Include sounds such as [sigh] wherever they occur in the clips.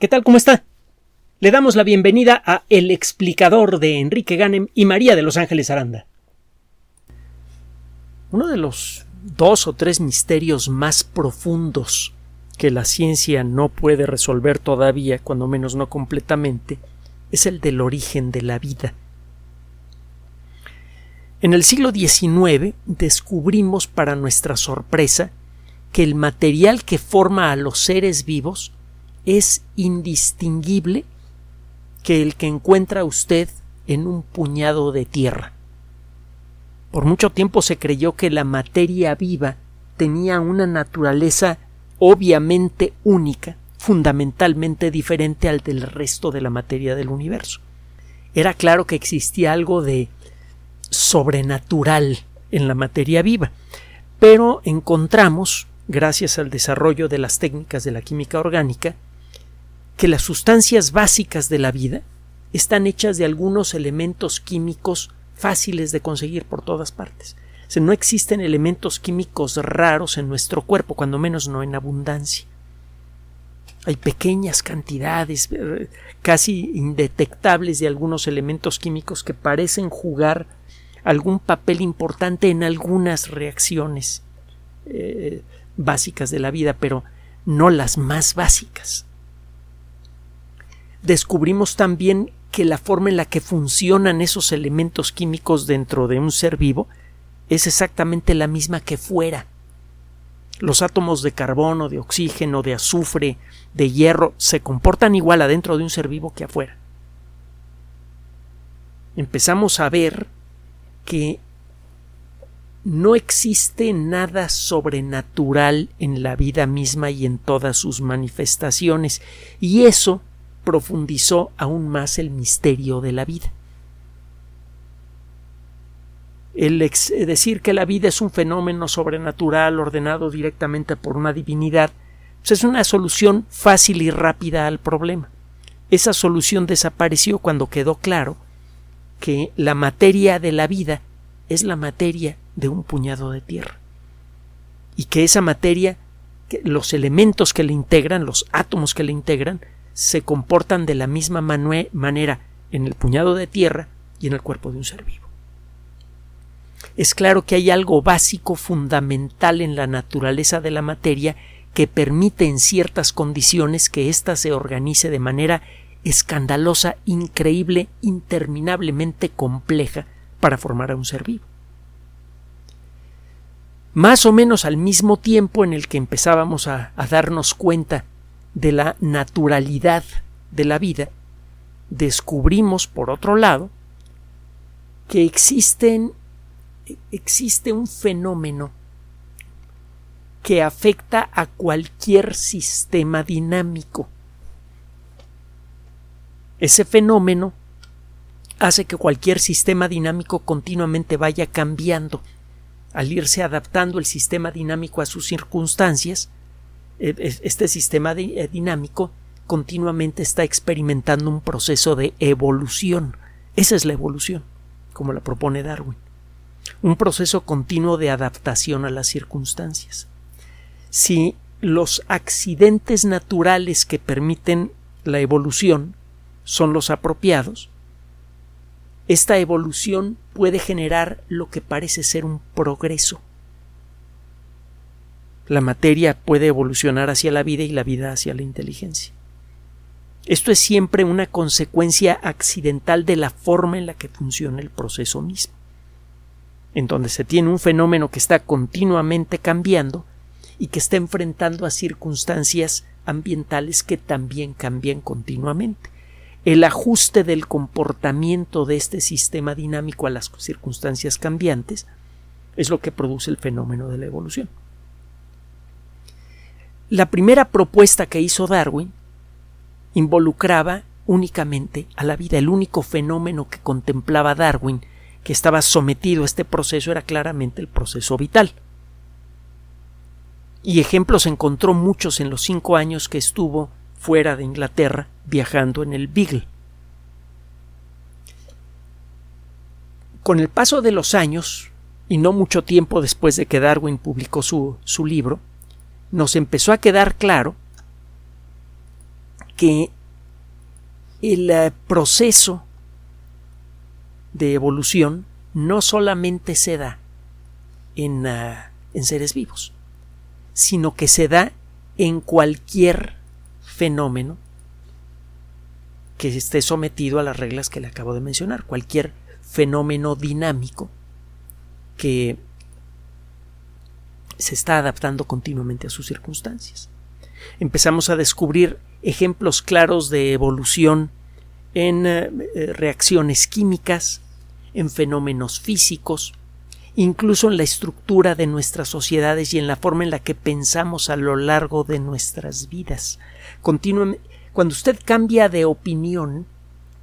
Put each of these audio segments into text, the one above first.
¿Qué tal? ¿Cómo está? Le damos la bienvenida a El explicador de Enrique Ganem y María de Los Ángeles Aranda. Uno de los dos o tres misterios más profundos que la ciencia no puede resolver todavía, cuando menos no completamente, es el del origen de la vida. En el siglo XIX descubrimos para nuestra sorpresa que el material que forma a los seres vivos es indistinguible que el que encuentra usted en un puñado de tierra. Por mucho tiempo se creyó que la materia viva tenía una naturaleza obviamente única, fundamentalmente diferente al del resto de la materia del universo. Era claro que existía algo de sobrenatural en la materia viva, pero encontramos, gracias al desarrollo de las técnicas de la química orgánica, que las sustancias básicas de la vida están hechas de algunos elementos químicos fáciles de conseguir por todas partes. No existen elementos químicos raros en nuestro cuerpo, cuando menos no en abundancia. Hay pequeñas cantidades eh, casi indetectables de algunos elementos químicos que parecen jugar algún papel importante en algunas reacciones eh, básicas de la vida, pero no las más básicas descubrimos también que la forma en la que funcionan esos elementos químicos dentro de un ser vivo es exactamente la misma que fuera. Los átomos de carbono, de oxígeno, de azufre, de hierro se comportan igual adentro de un ser vivo que afuera. Empezamos a ver que no existe nada sobrenatural en la vida misma y en todas sus manifestaciones, y eso profundizó aún más el misterio de la vida. El decir que la vida es un fenómeno sobrenatural ordenado directamente por una divinidad pues es una solución fácil y rápida al problema. Esa solución desapareció cuando quedó claro que la materia de la vida es la materia de un puñado de tierra y que esa materia, los elementos que le integran, los átomos que le integran, se comportan de la misma manera en el puñado de tierra y en el cuerpo de un ser vivo. Es claro que hay algo básico, fundamental en la naturaleza de la materia que permite en ciertas condiciones que ésta se organice de manera escandalosa, increíble, interminablemente compleja para formar a un ser vivo. Más o menos al mismo tiempo en el que empezábamos a, a darnos cuenta de la naturalidad de la vida, descubrimos, por otro lado, que existe un fenómeno que afecta a cualquier sistema dinámico. Ese fenómeno hace que cualquier sistema dinámico continuamente vaya cambiando. Al irse adaptando el sistema dinámico a sus circunstancias, este sistema eh, dinámico continuamente está experimentando un proceso de evolución. Esa es la evolución, como la propone Darwin. Un proceso continuo de adaptación a las circunstancias. Si los accidentes naturales que permiten la evolución son los apropiados, esta evolución puede generar lo que parece ser un progreso la materia puede evolucionar hacia la vida y la vida hacia la inteligencia. Esto es siempre una consecuencia accidental de la forma en la que funciona el proceso mismo, en donde se tiene un fenómeno que está continuamente cambiando y que está enfrentando a circunstancias ambientales que también cambian continuamente. El ajuste del comportamiento de este sistema dinámico a las circunstancias cambiantes es lo que produce el fenómeno de la evolución. La primera propuesta que hizo Darwin involucraba únicamente a la vida. El único fenómeno que contemplaba Darwin que estaba sometido a este proceso era claramente el proceso vital. Y ejemplos encontró muchos en los cinco años que estuvo fuera de Inglaterra viajando en el Beagle. Con el paso de los años, y no mucho tiempo después de que Darwin publicó su, su libro, nos empezó a quedar claro que el eh, proceso de evolución no solamente se da en, ah, en seres vivos, sino que se da en cualquier fenómeno que esté sometido a las reglas que le acabo de mencionar, cualquier fenómeno dinámico que se está adaptando continuamente a sus circunstancias. Empezamos a descubrir ejemplos claros de evolución en eh, reacciones químicas, en fenómenos físicos, incluso en la estructura de nuestras sociedades y en la forma en la que pensamos a lo largo de nuestras vidas. cuando usted cambia de opinión,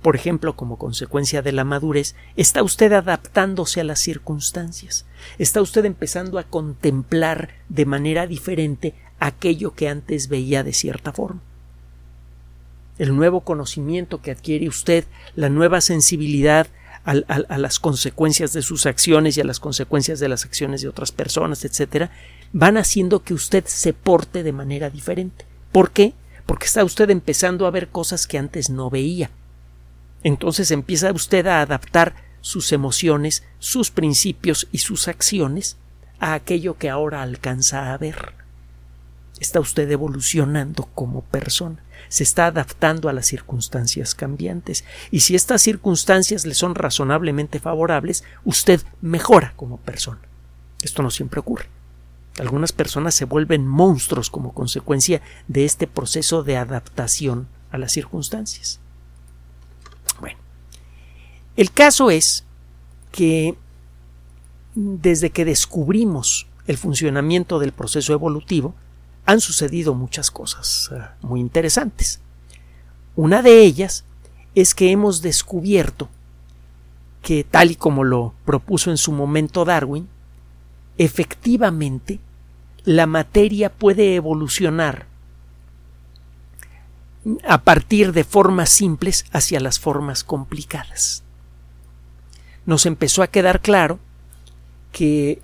por ejemplo, como consecuencia de la madurez, está usted adaptándose a las circunstancias, está usted empezando a contemplar de manera diferente aquello que antes veía de cierta forma. El nuevo conocimiento que adquiere usted, la nueva sensibilidad a, las consecuencias de sus acciones y a las consecuencias de las acciones de otras personas, etcétera, van haciendo que usted se porte de manera diferente. ¿Por qué? Porque está usted empezando a ver cosas que antes no veía. Entonces empieza usted a adaptar sus emociones, sus principios y sus acciones a aquello que ahora alcanza a ver. Está usted evolucionando como persona se está adaptando a las circunstancias cambiantes y si estas circunstancias le son razonablemente favorables, usted mejora como persona. Esto no siempre ocurre. Algunas personas se vuelven monstruos como consecuencia de este proceso de adaptación a las circunstancias. El caso es que desde que descubrimos el funcionamiento del proceso evolutivo, han sucedido muchas cosas eh, muy interesantes. Una de ellas es que hemos descubierto que, tal y como lo propuso en su momento Darwin, efectivamente la materia puede evolucionar a partir de formas simples hacia las formas complicadas. Nos empezó a quedar claro que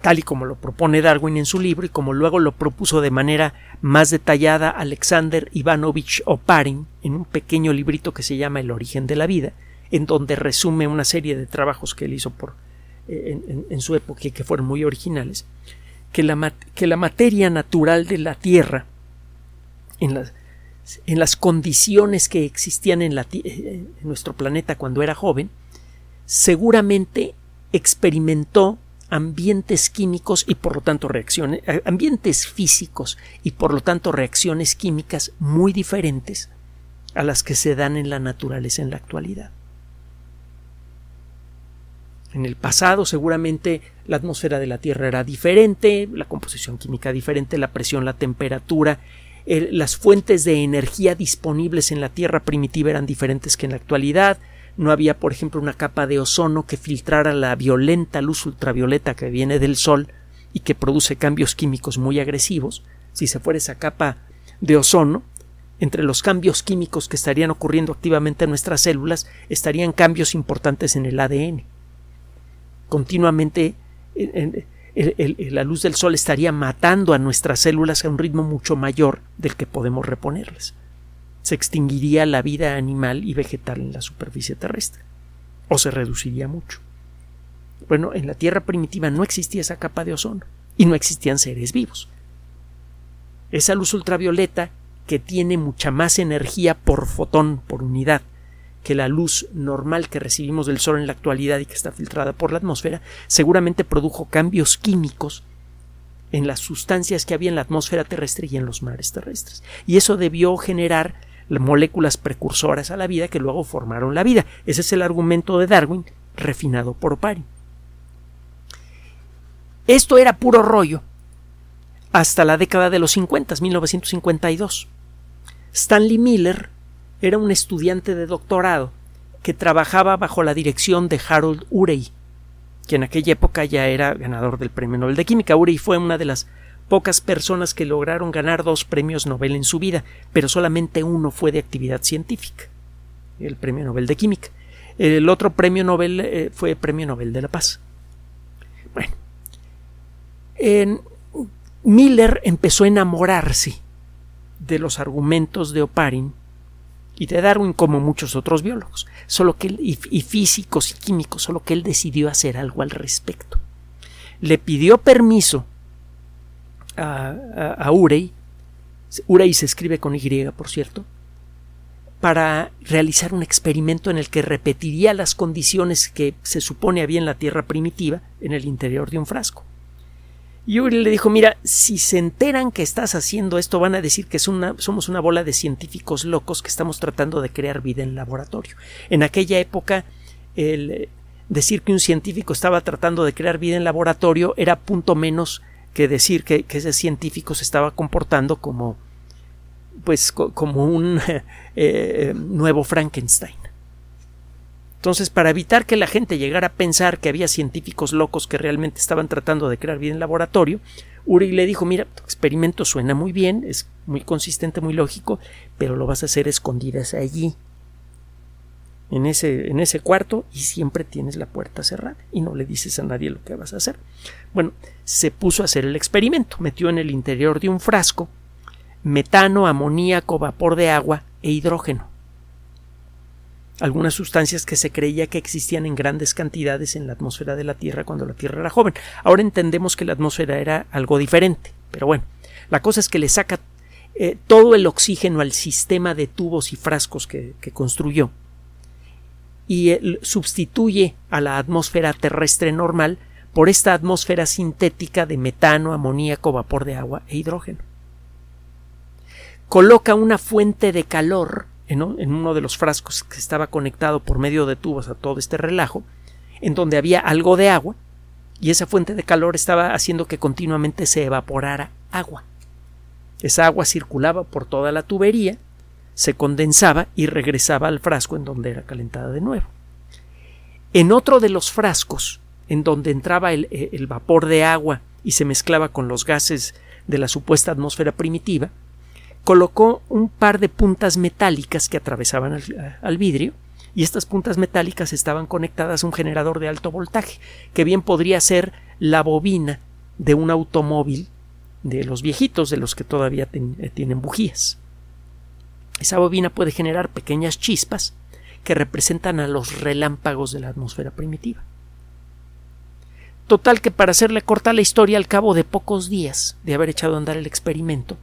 tal y como lo propone Darwin en su libro y como luego lo propuso de manera más detallada Alexander Ivanovich Oparin en un pequeño librito que se llama El origen de la vida, en donde resume una serie de trabajos que él hizo por, eh, en, su época y que fueron muy originales, que la, que la materia natural de la Tierra, en las, en las condiciones que existían en, la, en nuestro planeta cuando era joven, seguramente experimentó ambientes químicos y por lo tanto reacciones, eh, ambientes físicos y por lo tanto reacciones químicas muy diferentes a las que se dan en la naturaleza en la actualidad. En el pasado seguramente la atmósfera de la Tierra era diferente, la composición química diferente, la presión, la temperatura, las fuentes de energía disponibles en la Tierra primitiva eran diferentes que en la actualidad, no había, por ejemplo, una capa de ozono que filtrara la violenta luz ultravioleta que viene del Sol y que produce cambios químicos muy agresivos. Si se fuera esa capa de ozono, entre los cambios químicos que estarían ocurriendo activamente en nuestras células estarían cambios importantes en el ADN. Continuamente la luz del sol estaría matando a nuestras células a un ritmo mucho mayor del que podemos reponerlas se extinguiría la vida animal y vegetal en la superficie terrestre, o se reduciría mucho. Bueno, en la Tierra primitiva no existía esa capa de ozono y no existían seres vivos. Esa luz ultravioleta, que tiene mucha más energía por fotón, por unidad, que la luz normal que recibimos del Sol en la actualidad y que está filtrada por la atmósfera, seguramente produjo cambios químicos en las sustancias que había en la atmósfera terrestre y en los mares terrestres. Y eso debió generar moléculas precursoras a la vida que luego formaron la vida. Ese es el argumento de Darwin refinado por Oparin. Esto era puro rollo hasta la década de los 50, 1952. Stanley Miller era un estudiante de doctorado que trabajaba bajo la dirección de Harold Urey, que en aquella época ya era ganador del Premio Nobel de Química. Urey fue una de las pocas personas que lograron ganar dos premios Nobel en su vida, pero solamente uno fue de actividad científica, el Premio Nobel de Química. El otro premio Nobel eh, fue Premio Nobel de la Paz. Bueno, Miller empezó a enamorarse de los argumentos de Oparin y de Darwin como muchos otros biólogos, solo que y, físicos y químicos, solo que él decidió hacer algo al respecto. Le pidió permiso a, Urey, Urey se escribe con Y, por cierto, para realizar un experimento en el que repetiría las condiciones que se supone había en la Tierra primitiva en el interior de un frasco. Y Uri le dijo, mira, si se enteran que estás haciendo esto, van a decir que somos una bola de científicos locos que estamos tratando de crear vida en laboratorio. En aquella época, decir que un científico estaba tratando de crear vida en laboratorio era punto menos que decir que, ese científico se estaba comportando como pues como un [laughs] eh, nuevo Frankenstein. Entonces, para evitar que la gente llegara a pensar que había científicos locos que realmente estaban tratando de crear vida en laboratorio, Uri le dijo, mira, tu experimento suena muy bien, es muy consistente, muy lógico, pero lo vas a hacer escondidas allí, en ese, en ese cuarto, y siempre tienes la puerta cerrada, y no le dices a nadie lo que vas a hacer. Bueno, se puso a hacer el experimento, metió en el interior de un frasco metano, amoníaco, vapor de agua e hidrógeno algunas sustancias que se creía que existían en grandes cantidades en la atmósfera de la Tierra cuando la Tierra era joven. Ahora entendemos que la atmósfera era algo diferente, pero bueno, la cosa es que le saca eh, todo el oxígeno al sistema de tubos y frascos que, construyó y sustituye a la atmósfera terrestre normal por esta atmósfera sintética de metano, amoníaco, vapor de agua e hidrógeno. Coloca una fuente de calor en, uno de los frascos que estaba conectado por medio de tubos a todo este relajo, en donde había algo de agua, y esa fuente de calor estaba haciendo que continuamente se evaporara agua. Esa agua circulaba por toda la tubería, se condensaba y regresaba al frasco en donde era calentada de nuevo. En otro de los frascos, en donde entraba el, el vapor de agua y se mezclaba con los gases de la supuesta atmósfera primitiva, colocó un par de puntas metálicas que atravesaban al, vidrio y estas puntas metálicas estaban conectadas a un generador de alto voltaje, que bien podría ser la bobina de un automóvil de los viejitos, de los que todavía eh, tienen bujías. Esa bobina puede generar pequeñas chispas que representan a los relámpagos de la atmósfera primitiva. Total que para hacerle corta la historia, al cabo de pocos días de haber echado a andar el experimento,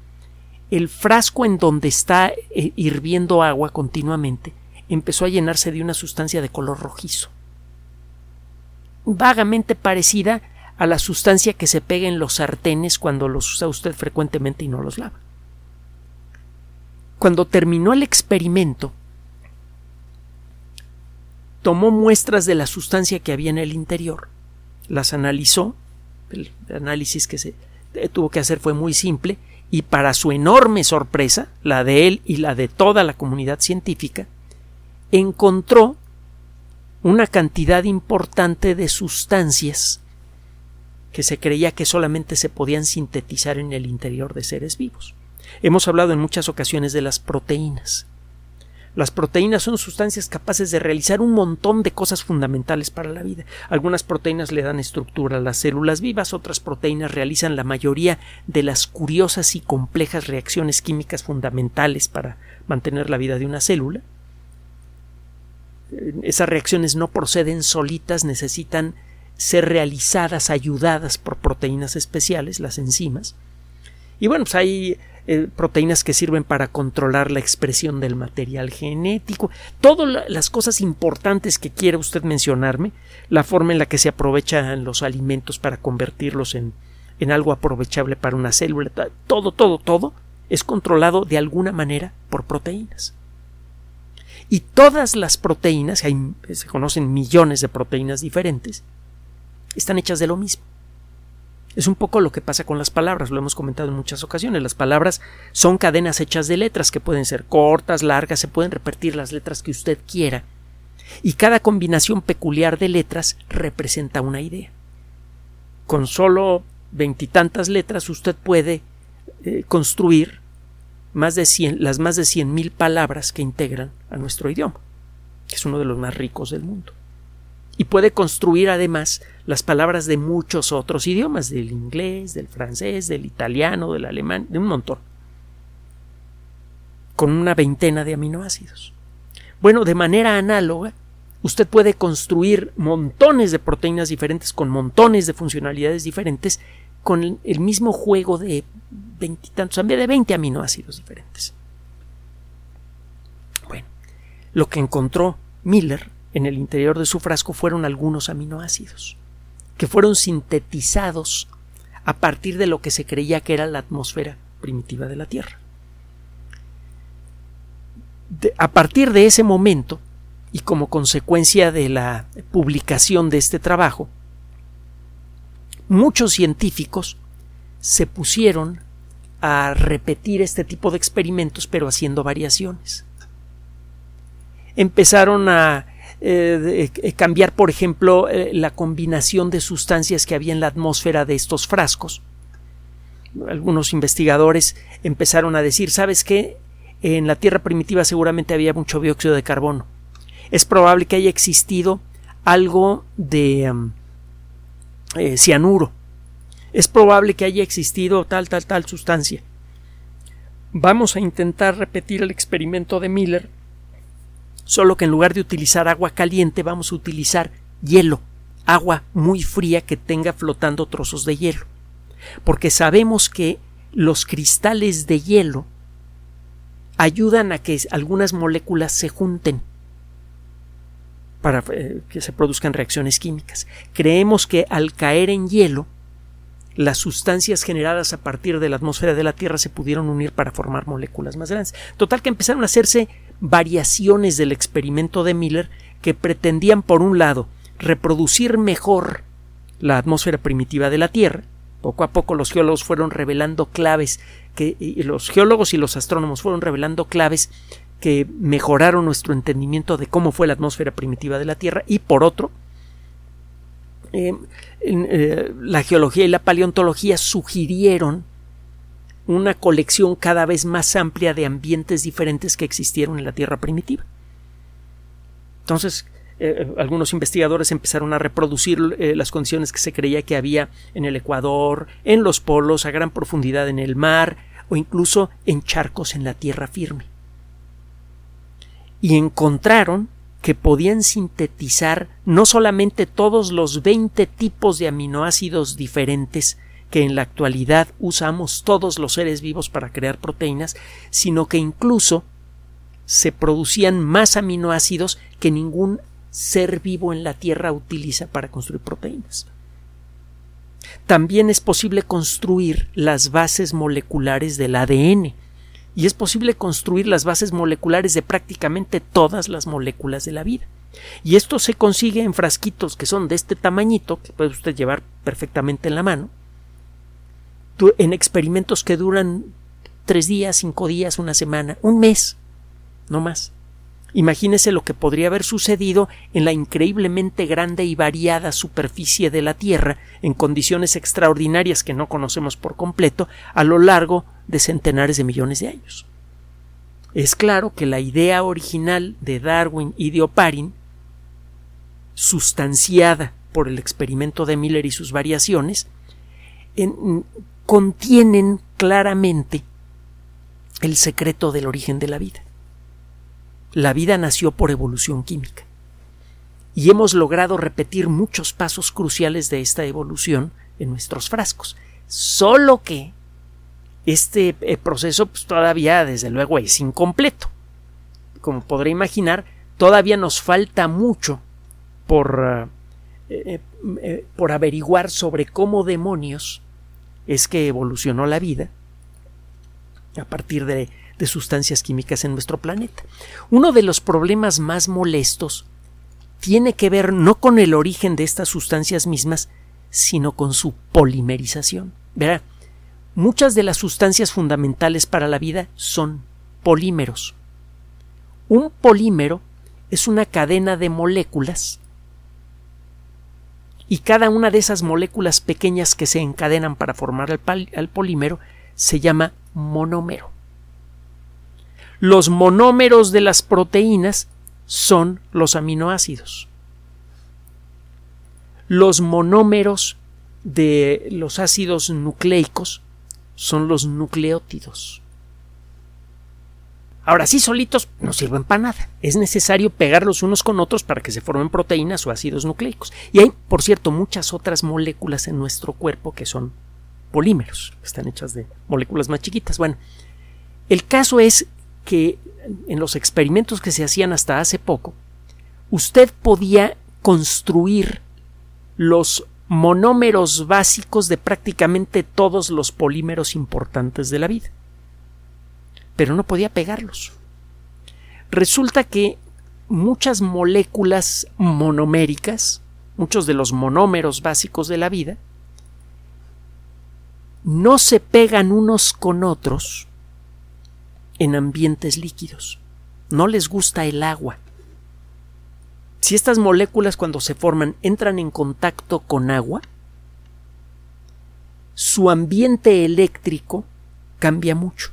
el frasco en donde está eh, hirviendo agua continuamente empezó a llenarse de una sustancia de color rojizo, vagamente parecida a la sustancia que se pega en los sartenes cuando los usa usted frecuentemente y no los lava. Cuando terminó el experimento, tomó muestras de la sustancia que había en el interior, las analizó, el análisis que se tuvo que hacer fue muy simple, y para su enorme sorpresa, la de él y la de toda la comunidad científica, encontró una cantidad importante de sustancias que se creía que solamente se podían sintetizar en el interior de seres vivos. Hemos hablado en muchas ocasiones de las proteínas. Las proteínas son sustancias capaces de realizar un montón de cosas fundamentales para la vida. Algunas proteínas le dan estructura a las células vivas, otras proteínas realizan la mayoría de las curiosas y complejas reacciones químicas fundamentales para mantener la vida de una célula. Esas reacciones no proceden solitas, necesitan ser realizadas, ayudadas por proteínas especiales, las enzimas. Y bueno, pues hay eh, proteínas que sirven para controlar la expresión del material genético, todas las cosas importantes que quiere usted mencionarme, la forma en la que se aprovechan los alimentos para convertirlos en, en algo aprovechable para una célula, todo, todo, todo es controlado de alguna manera por proteínas. Y todas las proteínas, hay, se conocen millones de proteínas diferentes, están hechas de lo mismo. Es un poco lo que pasa con las palabras, lo hemos comentado en muchas ocasiones. Las palabras son cadenas hechas de letras que pueden ser cortas, largas, se pueden repetir las letras que usted quiera. Y cada combinación peculiar de letras representa una idea. Con solo veintitantas letras usted puede eh, construir más de las más de cien mil palabras que integran a nuestro idioma, que es uno de los más ricos del mundo y puede construir además las palabras de muchos otros idiomas, del inglés, del francés, del italiano, del alemán, de un montón. con una veintena de aminoácidos. Bueno, de manera análoga, usted puede construir montones de proteínas diferentes con montones de funcionalidades diferentes con el mismo juego de veintitantos, de 20 aminoácidos diferentes. Bueno, lo que encontró Miller en el interior de su frasco fueron algunos aminoácidos que fueron sintetizados a partir de lo que se creía que era la atmósfera primitiva de la Tierra. a partir de ese momento, y como consecuencia de la publicación de este trabajo, muchos científicos se pusieron a repetir este tipo de experimentos pero haciendo variaciones. Empezaron a eh, eh, cambiar, por ejemplo, eh, la combinación de sustancias que había en la atmósfera de estos frascos. Algunos investigadores empezaron a decir, ¿sabes qué? En la Tierra primitiva seguramente había mucho dióxido de carbono. Es probable que haya existido algo de cianuro. Es probable que haya existido tal, tal, tal sustancia. Vamos a intentar repetir el experimento de Miller solo que en lugar de utilizar agua caliente vamos a utilizar hielo, agua muy fría que tenga flotando trozos de hielo. Porque sabemos que los cristales de hielo ayudan a que algunas moléculas se junten para eh, que se produzcan reacciones químicas. Creemos que al caer en hielo, las sustancias generadas a partir de la atmósfera de la Tierra se pudieron unir para formar moléculas más grandes. Total que empezaron a hacerse variaciones del experimento de Miller que pretendían, por un lado, reproducir mejor la atmósfera primitiva de la Tierra. Poco a poco los geólogos fueron revelando claves que los geólogos y los astrónomos fueron revelando claves que mejoraron nuestro entendimiento de cómo fue la atmósfera primitiva de la Tierra y por otro eh, eh, la geología y la paleontología sugirieron una colección cada vez más amplia de ambientes diferentes que existieron en la Tierra primitiva. Entonces, eh, algunos investigadores empezaron a reproducir las condiciones que se creía que había en el Ecuador, en los polos, a gran profundidad en el mar o incluso en charcos en la tierra firme. Y encontraron que podían sintetizar no solamente todos los 20 tipos de aminoácidos diferentes que en la actualidad usamos todos los seres vivos para crear proteínas, sino que incluso se producían más aminoácidos que ningún ser vivo en la Tierra utiliza para construir proteínas. También es posible construir las bases moleculares del ADN, y es posible construir las bases moleculares de prácticamente todas las moléculas de la vida. Y esto se consigue en frasquitos que son de este tamañito, que puede usted llevar perfectamente en la mano, en experimentos que duran tres días, cinco días, una semana, un mes, no más. Imagínese lo que podría haber sucedido en la increíblemente grande y variada superficie de la Tierra, en condiciones extraordinarias que no conocemos por completo, a lo largo de centenares de millones de años. Es claro que la idea original de Darwin y de Oparin, sustanciada por el experimento de Miller y sus variaciones, contienen claramente el secreto del origen de la vida. La vida nació por evolución química. Y hemos logrado repetir muchos pasos cruciales de esta evolución en nuestros frascos. Solo que este eh, proceso pues, todavía, desde luego, es incompleto. Como podré imaginar, todavía nos falta mucho por, eh, eh, por averiguar sobre cómo demonios es que evolucionó la vida a partir de, de sustancias químicas en nuestro planeta. Uno de los problemas más molestos tiene que ver no con el origen de estas sustancias mismas, sino con su polimerización. Verá, Muchas de las sustancias fundamentales para la vida son polímeros. Un polímero es una cadena de moléculas y cada una de esas moléculas pequeñas que se encadenan para formar el, polímero se llama monómero. Los monómeros de las proteínas son los aminoácidos. Los monómeros de los ácidos nucleicos son los nucleótidos. Ahora sí, solitos no sirven para nada. Es necesario pegarlos unos con otros para que se formen proteínas o ácidos nucleicos. Y hay, por cierto, muchas otras moléculas en nuestro cuerpo que son polímeros, están hechas de moléculas más chiquitas. Bueno, el caso es que en los experimentos que se hacían hasta hace poco, usted podía construir los monómeros básicos de prácticamente todos los polímeros importantes de la vida pero no podía pegarlos. Resulta que muchas moléculas monoméricas, muchos de los monómeros básicos de la vida, no se pegan unos con otros en ambientes líquidos. No les gusta el agua. Si estas moléculas cuando se forman entran en contacto con agua, su ambiente eléctrico cambia mucho.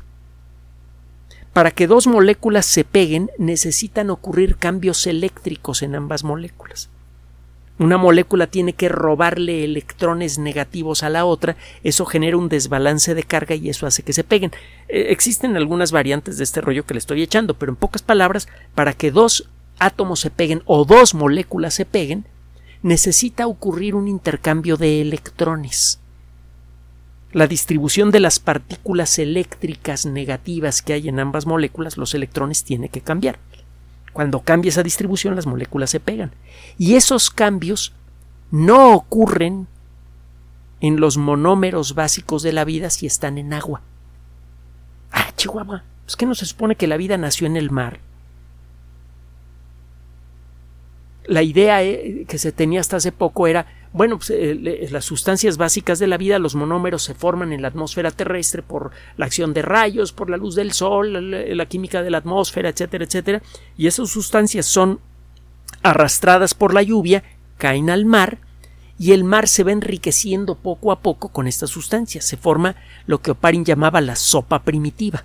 Para que dos moléculas se peguen necesitan ocurrir cambios eléctricos en ambas moléculas. Una molécula tiene que robarle electrones negativos a la otra, eso genera un desbalance de carga y eso hace que se peguen. Eh, existen algunas variantes de este rollo que le estoy echando, pero en pocas palabras, para que dos átomos se peguen o dos moléculas se peguen, necesita ocurrir un intercambio de electrones la distribución de las partículas eléctricas negativas que hay en ambas moléculas, los electrones tiene que cambiar. Cuando cambia esa distribución, las moléculas se pegan. Y esos cambios no ocurren en los monómeros básicos de la vida si están en agua. Ah, Chihuahua, es que no se supone que la vida nació en el mar. La idea eh, que se tenía hasta hace poco era bueno, pues, eh, las sustancias básicas de la vida, los monómeros se forman en la atmósfera terrestre por la acción de rayos, por la luz del sol, la, química de la atmósfera, etcétera, etcétera, y esas sustancias son arrastradas por la lluvia, caen al mar, y el mar se va enriqueciendo poco a poco con estas sustancias. Se forma lo que Oparin llamaba la sopa primitiva.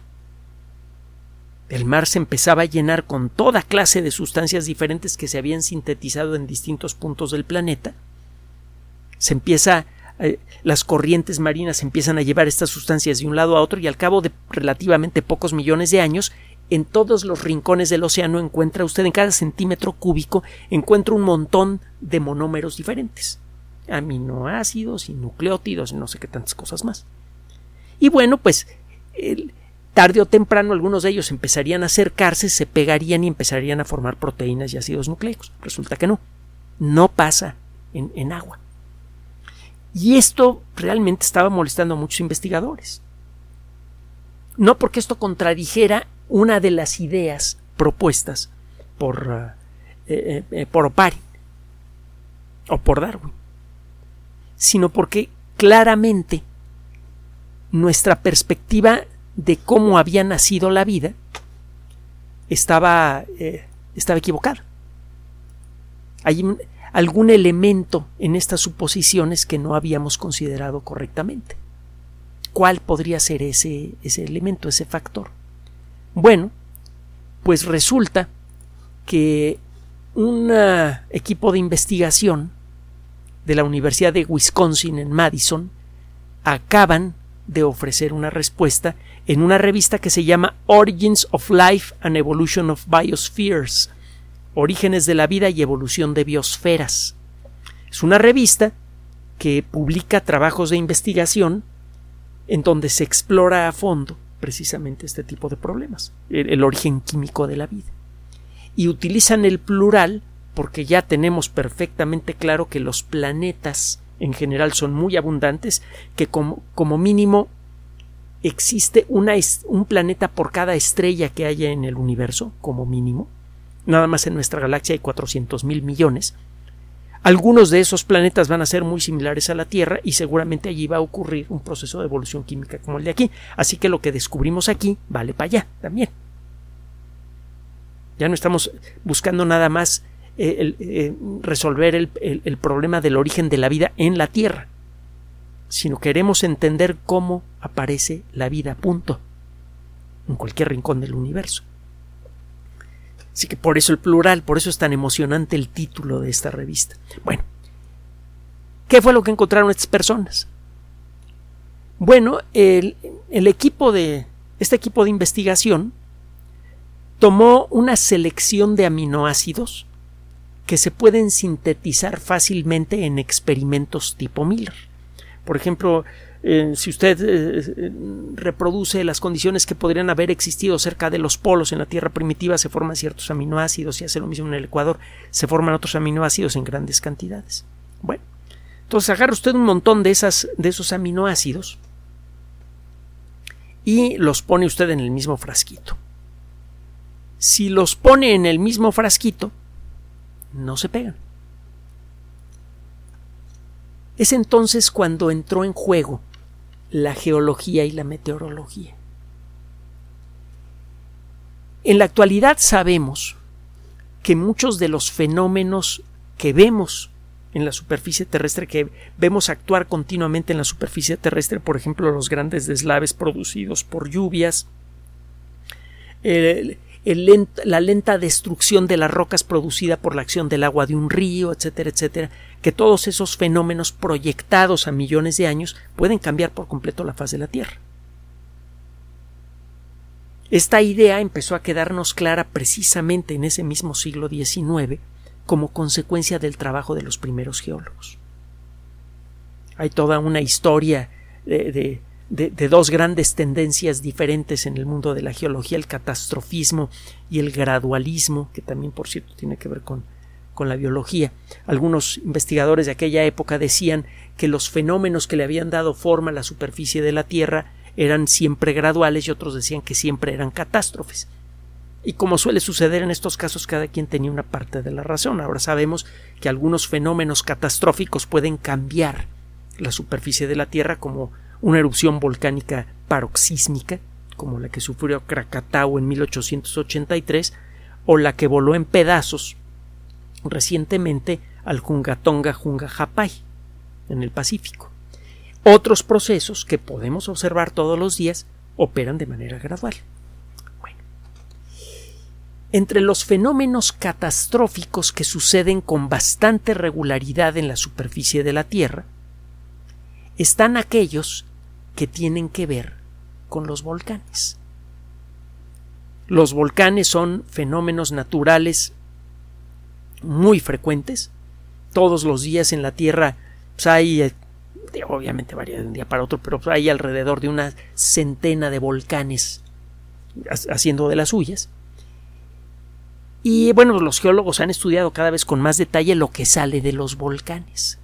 El mar se empezaba a llenar con toda clase de sustancias diferentes que se habían sintetizado en distintos puntos del planeta, se empieza eh, las corrientes marinas empiezan a llevar estas sustancias de un lado a otro y al cabo de relativamente pocos millones de años en todos los rincones del océano encuentra usted en cada centímetro cúbico encuentra un montón de monómeros diferentes. Aminoácidos y nucleótidos y no sé qué tantas cosas más. Y bueno pues tarde o temprano algunos de ellos empezarían a acercarse se pegarían y empezarían a formar proteínas y ácidos nucleicos. Resulta que no. No pasa en agua. Y esto realmente estaba molestando a muchos investigadores. No porque esto contradijera una de las ideas propuestas por, eh, eh, eh, por Oparin o por Darwin, sino porque claramente nuestra perspectiva de cómo había nacido la vida estaba, estaba equivocada. Hay, algún elemento en estas suposiciones que no habíamos considerado correctamente. ¿Cuál podría ser ese, ese elemento, ese factor? Bueno, pues resulta que un ah, equipo de investigación de la Universidad de Wisconsin en Madison acaban de ofrecer una respuesta en una revista que se llama Origins of Life and Evolution of Biospheres, Orígenes de la vida y evolución de biosferas. Es una revista que publica trabajos de investigación en donde se explora a fondo precisamente este tipo de problemas, el, origen químico de la vida. Y utilizan el plural porque ya tenemos perfectamente claro que los planetas en general son muy abundantes, que como, como mínimo existe un planeta por cada estrella que haya en el universo, como mínimo, Nada más en nuestra galaxia hay 400 mil millones. Algunos de esos planetas van a ser muy similares a la Tierra y seguramente allí va a ocurrir un proceso de evolución química como el de aquí. Así que lo que descubrimos aquí vale para allá también. Ya no estamos buscando nada más eh, eh, resolver el problema del origen de la vida en la Tierra, sino queremos entender cómo aparece la vida, punto, en cualquier rincón del universo. Así que por eso el plural, por eso es tan emocionante el título de esta revista. Bueno, ¿qué fue lo que encontraron estas personas? Bueno, el, equipo de. Este equipo de investigación tomó una selección de aminoácidos que se pueden sintetizar fácilmente en experimentos tipo Miller. Por ejemplo, eh, si usted eh, reproduce las condiciones que podrían haber existido cerca de los polos en la Tierra primitiva, se forman ciertos aminoácidos y hace lo mismo en el Ecuador, se forman otros aminoácidos en grandes cantidades. Bueno, entonces agarra usted un montón de, esas, de esos aminoácidos y los pone usted en el mismo frasquito. Si los pone en el mismo frasquito, no se pegan. Es entonces cuando entró en juego la geología y la meteorología. En la actualidad sabemos que muchos de los fenómenos que vemos en la superficie terrestre, que vemos actuar continuamente en la superficie terrestre, por ejemplo, los grandes deslaves producidos por lluvias, la lenta destrucción de las rocas producida por la acción del agua de un río, etcétera, etcétera, que todos esos fenómenos proyectados a millones de años pueden cambiar por completo la faz de la Tierra. Esta idea empezó a quedarnos clara precisamente en ese mismo siglo XIX como consecuencia del trabajo de los primeros geólogos. Hay toda una historia de, de, dos grandes tendencias diferentes en el mundo de la geología, el catastrofismo y el gradualismo, que también, por cierto, tiene que ver con, con la biología. Algunos investigadores de aquella época decían que los fenómenos que le habían dado forma a la superficie de la Tierra eran siempre graduales y otros decían que siempre eran catástrofes. Y como suele suceder en estos casos, cada quien tenía una parte de la razón. Ahora sabemos que algunos fenómenos catastróficos pueden cambiar la superficie de la Tierra como una erupción volcánica paroxísmica, como la que sufrió Krakatau en 1883, o la que voló en pedazos recientemente al Jungatonga Jungahapai en el Pacífico. Otros procesos que podemos observar todos los días operan de manera gradual. Entre los fenómenos catastróficos que suceden con bastante regularidad en la superficie de la Tierra están aquellos que tienen que ver con los volcanes. Los volcanes son fenómenos naturales muy frecuentes. Todos los días en la Tierra pues, hay, eh, obviamente varía de un día para otro, pero pues, hay alrededor de una centena de volcanes haciendo de las suyas. Y bueno, los geólogos han estudiado cada vez con más detalle lo que sale de los volcanes.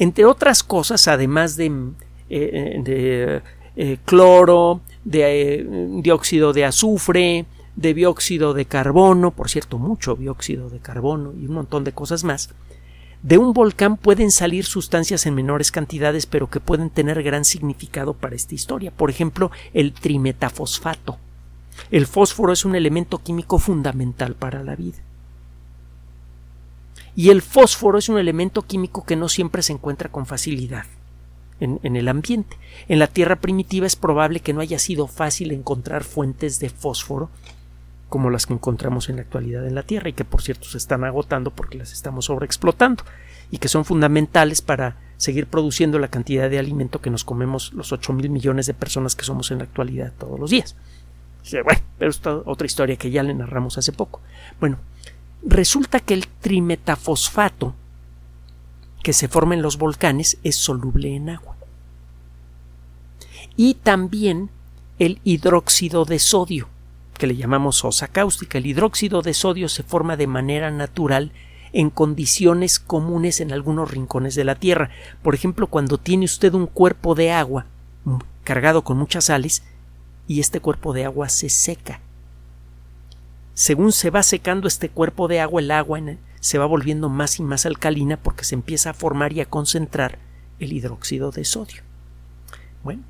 Entre otras cosas, además de eh, de eh, cloro, de eh, dióxido de azufre, de dióxido de carbono, por cierto, mucho dióxido de carbono y un montón de cosas más. De un volcán pueden salir sustancias en menores cantidades, pero que pueden tener gran significado para esta historia. Por ejemplo, el trimetafosfato. El fósforo es un elemento químico fundamental para la vida. Y el fósforo es un elemento químico que no siempre se encuentra con facilidad en, el ambiente. En la Tierra primitiva es probable que no haya sido fácil encontrar fuentes de fósforo como las que encontramos en la actualidad en la Tierra y que por cierto se están agotando porque las estamos sobreexplotando y que son fundamentales para seguir produciendo la cantidad de alimento que nos comemos los 8 mil millones de personas que somos en la actualidad todos los días. Bueno, pero esta otra historia que ya le narramos hace poco. Bueno, resulta que el trimetafosfato que se forma en los volcanes es soluble en agua. Y también el hidróxido de sodio, que le llamamos sosa cáustica. El hidróxido de sodio se forma de manera natural en condiciones comunes en algunos rincones de la Tierra. Por ejemplo, cuando tiene usted un cuerpo de agua cargado con muchas sales y este cuerpo de agua se seca. Según se va secando este cuerpo de agua, el agua en se va volviendo más y más alcalina porque se empieza a formar y a concentrar el hidróxido de sodio. Bueno,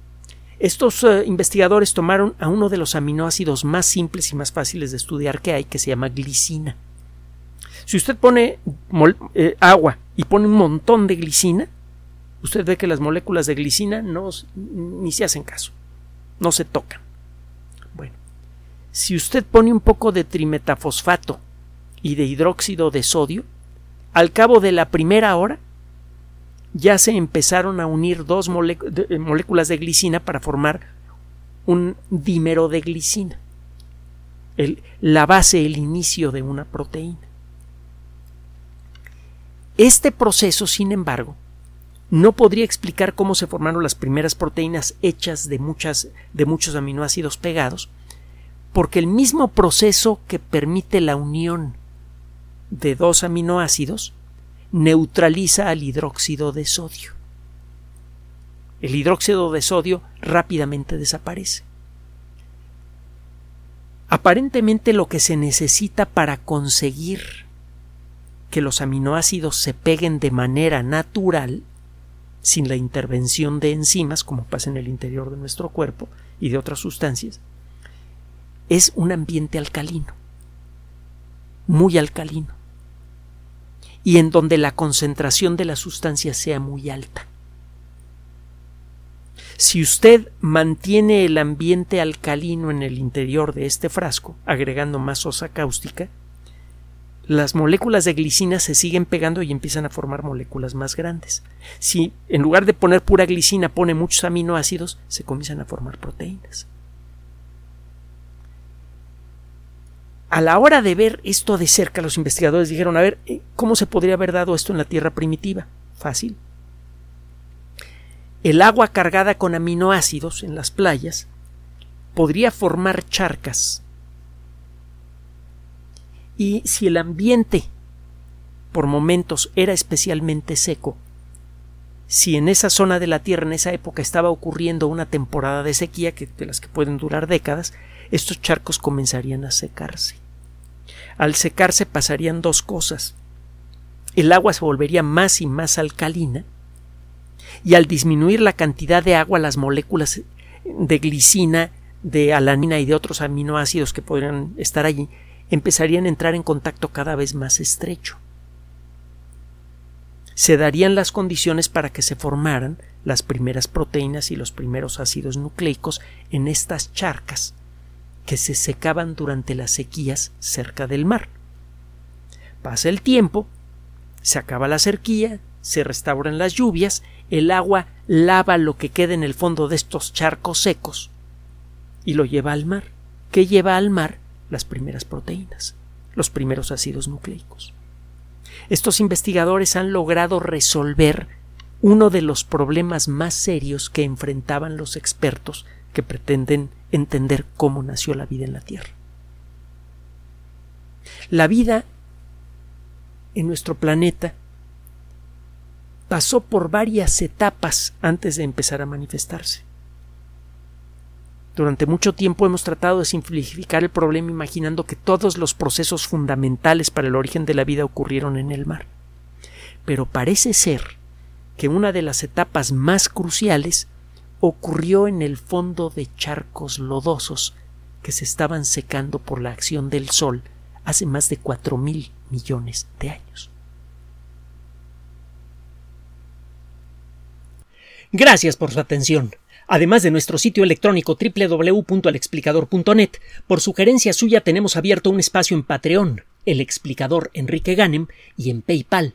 estos eh, investigadores tomaron a uno de los aminoácidos más simples y más fáciles de estudiar que hay, que se llama glicina. Si usted pone eh, agua y pone un montón de glicina, usted ve que las moléculas de glicina no, ni se hacen caso, no se tocan. Bueno, si usted pone un poco de trimetafosfato y de hidróxido de sodio, al cabo de la primera hora ya se empezaron a unir dos eh, moléculas de glicina para formar un dímero de glicina. la base, el inicio de una proteína. Este proceso, sin embargo, no podría explicar cómo se formaron las primeras proteínas hechas de, muchas, de muchos aminoácidos pegados, porque el mismo proceso que permite la unión de dos aminoácidos neutraliza al hidróxido de sodio. El hidróxido de sodio rápidamente desaparece. Aparentemente lo que se necesita para conseguir que los aminoácidos se peguen de manera natural sin la intervención de enzimas, como pasa en el interior de nuestro cuerpo y de otras sustancias, es un ambiente alcalino, muy alcalino, y en donde la concentración de la sustancia sea muy alta. Si usted mantiene el ambiente alcalino en el interior de este frasco, agregando más sosa cáustica, las moléculas de glicina se siguen pegando y empiezan a formar moléculas más grandes. Si en lugar de poner pura glicina pone muchos aminoácidos, se comienzan a formar proteínas. A la hora de ver esto de cerca, los investigadores dijeron, a ver, eh, ¿cómo se podría haber dado esto en la Tierra primitiva? Fácil. El agua cargada con aminoácidos en las playas podría formar charcas y si el ambiente por momentos era especialmente seco, si en esa zona de la Tierra en esa época estaba ocurriendo una temporada de sequía, que, de las que pueden durar décadas, estos charcos comenzarían a secarse. Al secarse pasarían dos cosas. El agua se volvería más y más alcalina, y al disminuir la cantidad de agua, las moléculas de glicina, de alanina y de otros aminoácidos que podrían estar allí empezarían a entrar en contacto cada vez más estrecho. Se darían las condiciones para que se formaran las primeras proteínas y los primeros ácidos nucleicos en estas charcas que se secaban durante las sequías cerca del mar. Pasa el tiempo, se acaba la sequía, se restauran las lluvias, el agua lava lo que queda en el fondo de estos charcos secos y lo lleva al mar. ¿Qué lleva al mar? las primeras proteínas, los primeros ácidos nucleicos. Estos investigadores han logrado resolver uno de los problemas más serios que enfrentaban los expertos que pretenden entender cómo nació la vida en la Tierra. La vida en nuestro planeta pasó por varias etapas antes de empezar a manifestarse. Durante mucho tiempo hemos tratado de simplificar el problema imaginando que todos los procesos fundamentales para el origen de la vida ocurrieron en el mar. Pero parece ser que una de las etapas más cruciales ocurrió en el fondo de charcos lodosos que se estaban secando por la acción del Sol hace más de cuatro mil millones de años. Gracias por su atención además de nuestro sitio electrónico www.alexplicador.net. Por sugerencia suya tenemos abierto un espacio en Patreon, el explicador Enrique Ganem, y en PayPal,